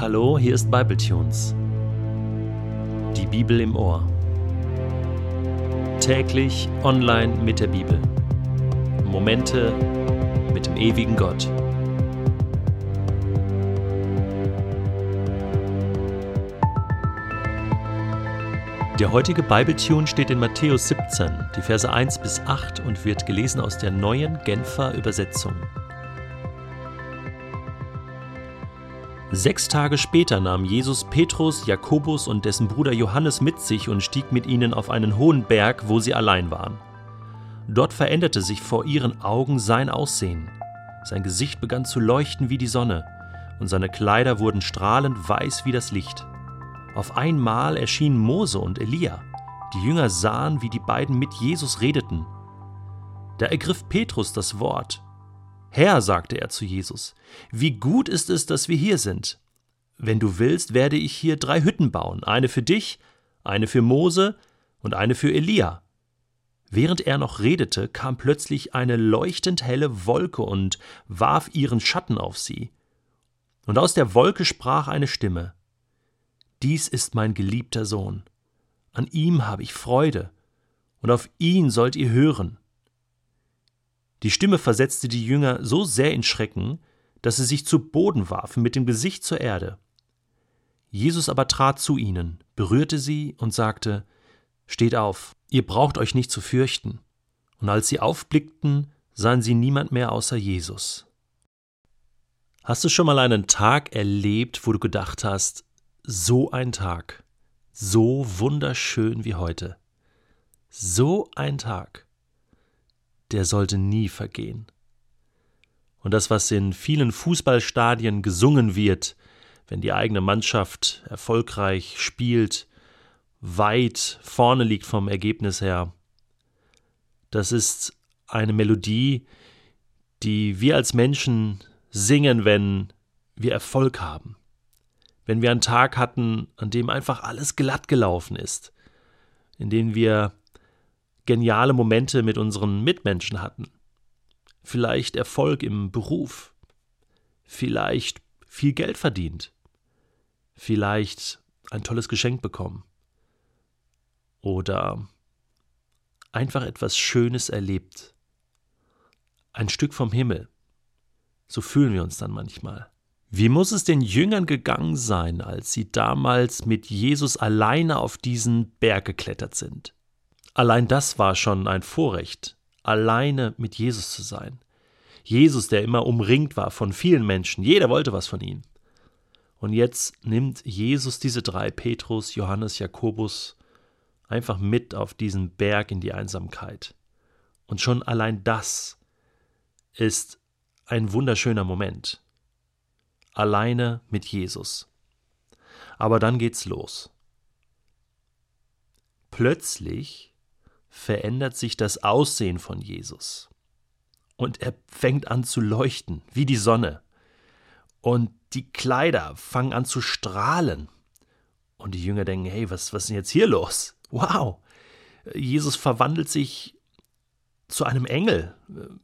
Hallo, hier ist Bibletunes. Die Bibel im Ohr. Täglich online mit der Bibel. Momente mit dem ewigen Gott. Der heutige Bibletune steht in Matthäus 17, die Verse 1 bis 8 und wird gelesen aus der neuen Genfer Übersetzung. Sechs Tage später nahm Jesus Petrus, Jakobus und dessen Bruder Johannes mit sich und stieg mit ihnen auf einen hohen Berg, wo sie allein waren. Dort veränderte sich vor ihren Augen sein Aussehen. Sein Gesicht begann zu leuchten wie die Sonne, und seine Kleider wurden strahlend weiß wie das Licht. Auf einmal erschienen Mose und Elia. Die Jünger sahen, wie die beiden mit Jesus redeten. Da ergriff Petrus das Wort Herr, sagte er zu Jesus, wie gut ist es, dass wir hier sind. Wenn du willst, werde ich hier drei Hütten bauen, eine für dich, eine für Mose und eine für Elia. Während er noch redete, kam plötzlich eine leuchtend helle Wolke und warf ihren Schatten auf sie. Und aus der Wolke sprach eine Stimme Dies ist mein geliebter Sohn, an ihm habe ich Freude, und auf ihn sollt ihr hören. Die Stimme versetzte die Jünger so sehr in Schrecken, dass sie sich zu Boden warfen mit dem Gesicht zur Erde. Jesus aber trat zu ihnen, berührte sie und sagte Steht auf, ihr braucht euch nicht zu fürchten. Und als sie aufblickten, sahen sie niemand mehr außer Jesus. Hast du schon mal einen Tag erlebt, wo du gedacht hast, so ein Tag, so wunderschön wie heute, so ein Tag der sollte nie vergehen. Und das, was in vielen Fußballstadien gesungen wird, wenn die eigene Mannschaft erfolgreich spielt, weit vorne liegt vom Ergebnis her, das ist eine Melodie, die wir als Menschen singen, wenn wir Erfolg haben. Wenn wir einen Tag hatten, an dem einfach alles glatt gelaufen ist, in dem wir geniale Momente mit unseren Mitmenschen hatten. Vielleicht Erfolg im Beruf. Vielleicht viel Geld verdient. Vielleicht ein tolles Geschenk bekommen. Oder einfach etwas Schönes erlebt. Ein Stück vom Himmel. So fühlen wir uns dann manchmal. Wie muss es den Jüngern gegangen sein, als sie damals mit Jesus alleine auf diesen Berg geklettert sind? Allein das war schon ein Vorrecht, alleine mit Jesus zu sein. Jesus, der immer umringt war von vielen Menschen, jeder wollte was von ihm. Und jetzt nimmt Jesus diese drei, Petrus, Johannes, Jakobus, einfach mit auf diesen Berg in die Einsamkeit. Und schon allein das ist ein wunderschöner Moment. Alleine mit Jesus. Aber dann geht's los. Plötzlich verändert sich das Aussehen von Jesus. Und er fängt an zu leuchten, wie die Sonne. Und die Kleider fangen an zu strahlen. Und die Jünger denken, hey, was, was ist denn jetzt hier los? Wow! Jesus verwandelt sich zu einem Engel.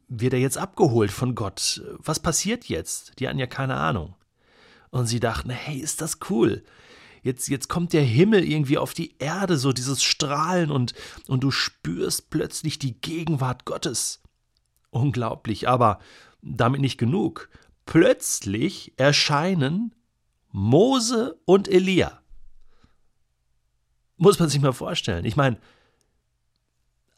Wird er jetzt abgeholt von Gott? Was passiert jetzt? Die hatten ja keine Ahnung. Und sie dachten, hey, ist das cool jetzt, jetzt kommt der Himmel irgendwie auf die Erde, so dieses Strahlen und, und du spürst plötzlich die Gegenwart Gottes. Unglaublich, aber damit nicht genug. Plötzlich erscheinen Mose und Elia. Muss man sich mal vorstellen. Ich meine,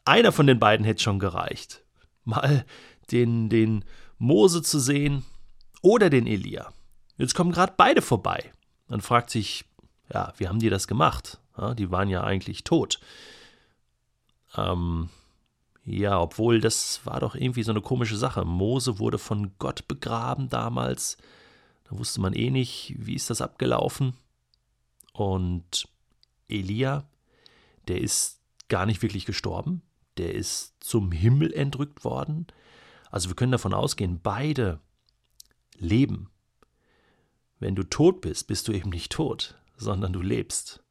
einer von den beiden hätte schon gereicht. Mal den, den Mose zu sehen oder den Elia. Jetzt kommen gerade beide vorbei. Man fragt sich, ja, wie haben die das gemacht? Ja, die waren ja eigentlich tot. Ähm, ja, obwohl das war doch irgendwie so eine komische Sache. Mose wurde von Gott begraben damals. Da wusste man eh nicht, wie ist das abgelaufen. Und Elia, der ist gar nicht wirklich gestorben. Der ist zum Himmel entrückt worden. Also wir können davon ausgehen, beide leben. Wenn du tot bist, bist du eben nicht tot sondern du lebst.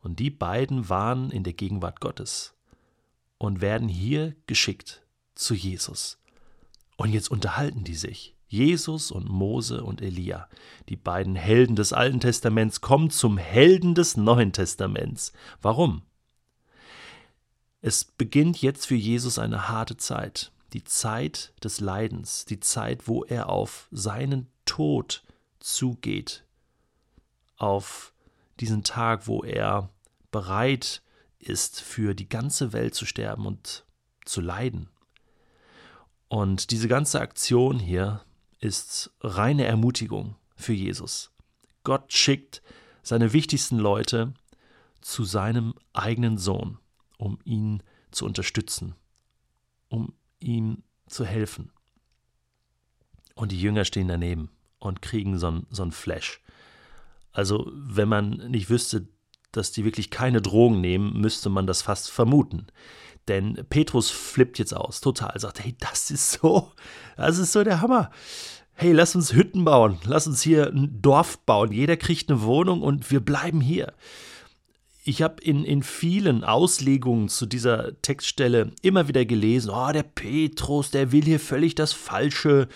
Und die beiden waren in der Gegenwart Gottes und werden hier geschickt zu Jesus. Und jetzt unterhalten die sich. Jesus und Mose und Elia, die beiden Helden des Alten Testaments, kommen zum Helden des Neuen Testaments. Warum? Es beginnt jetzt für Jesus eine harte Zeit, die Zeit des Leidens, die Zeit, wo er auf seinen Tod zugeht, auf diesen Tag, wo er bereit ist, für die ganze Welt zu sterben und zu leiden. Und diese ganze Aktion hier ist reine Ermutigung für Jesus. Gott schickt seine wichtigsten Leute zu seinem eigenen Sohn, um ihn zu unterstützen, um ihm zu helfen. Und die Jünger stehen daneben und kriegen so ein, so Flash. Also, wenn man nicht wüsste, dass die wirklich keine Drogen nehmen, müsste man das fast vermuten. Denn Petrus flippt jetzt aus, total, sagt, hey, das ist so, das ist so der Hammer. Hey, lass uns Hütten bauen, lass uns hier ein Dorf bauen, jeder kriegt eine Wohnung und wir bleiben hier. Ich habe in, in vielen Auslegungen zu dieser Textstelle immer wieder gelesen, oh, der Petrus, der will hier völlig das Falsche,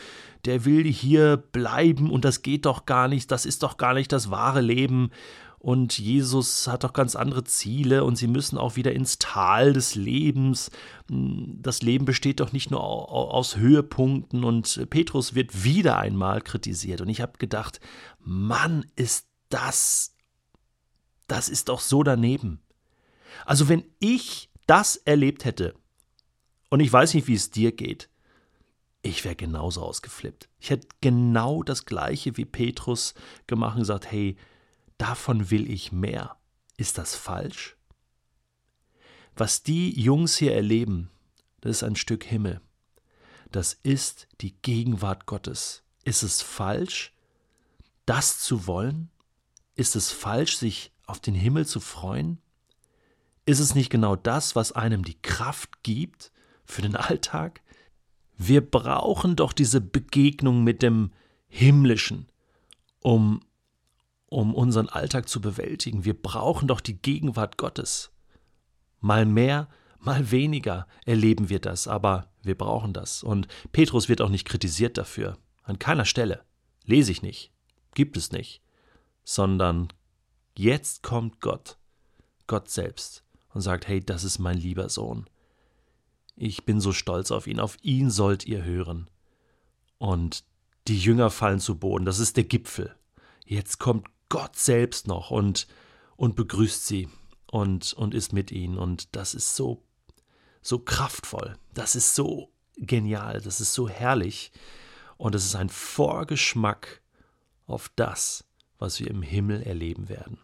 der will hier bleiben und das geht doch gar nicht, das ist doch gar nicht das wahre Leben und Jesus hat doch ganz andere Ziele und sie müssen auch wieder ins Tal des Lebens. Das Leben besteht doch nicht nur aus Höhepunkten und Petrus wird wieder einmal kritisiert und ich habe gedacht, Mann, ist das, das ist doch so daneben. Also wenn ich das erlebt hätte, und ich weiß nicht, wie es dir geht, ich wäre genauso ausgeflippt. Ich hätte genau das gleiche wie Petrus gemacht und gesagt, hey, davon will ich mehr. Ist das falsch? Was die Jungs hier erleben, das ist ein Stück Himmel. Das ist die Gegenwart Gottes. Ist es falsch, das zu wollen? Ist es falsch, sich auf den Himmel zu freuen? Ist es nicht genau das, was einem die Kraft gibt für den Alltag? Wir brauchen doch diese Begegnung mit dem Himmlischen, um um unseren Alltag zu bewältigen. Wir brauchen doch die Gegenwart Gottes. Mal mehr, mal weniger erleben wir das, aber wir brauchen das. Und Petrus wird auch nicht kritisiert dafür. An keiner Stelle. Lese ich nicht. Gibt es nicht. Sondern jetzt kommt Gott, Gott selbst, und sagt, hey, das ist mein lieber Sohn. Ich bin so stolz auf ihn, auf ihn sollt ihr hören. Und die Jünger fallen zu Boden, das ist der Gipfel. Jetzt kommt Gott selbst noch und, und begrüßt sie und, und ist mit ihnen. Und das ist so, so kraftvoll. Das ist so genial. Das ist so herrlich. Und es ist ein Vorgeschmack auf das, was wir im Himmel erleben werden.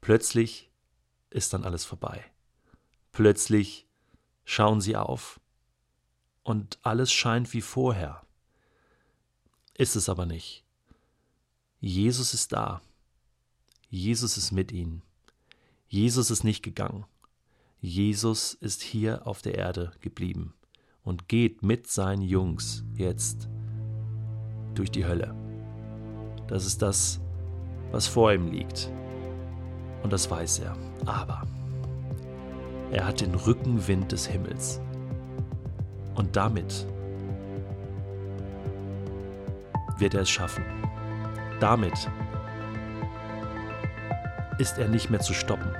Plötzlich ist dann alles vorbei. Plötzlich schauen sie auf und alles scheint wie vorher. Ist es aber nicht. Jesus ist da. Jesus ist mit ihnen. Jesus ist nicht gegangen. Jesus ist hier auf der Erde geblieben und geht mit seinen Jungs jetzt durch die Hölle. Das ist das, was vor ihm liegt. Und das weiß er. Aber er hat den Rückenwind des Himmels. Und damit wird er es schaffen damit ist er nicht mehr zu stoppen.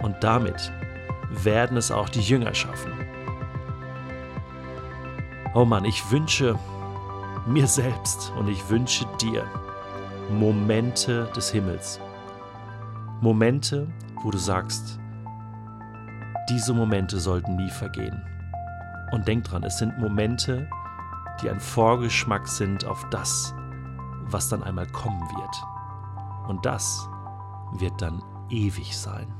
Und damit werden es auch die Jünger schaffen. Oh Mann, ich wünsche mir selbst und ich wünsche dir Momente des Himmels. Momente, wo du sagst, diese Momente sollten nie vergehen. Und denk dran, es sind Momente, die ein Vorgeschmack sind auf das, was dann einmal kommen wird. Und das wird dann ewig sein.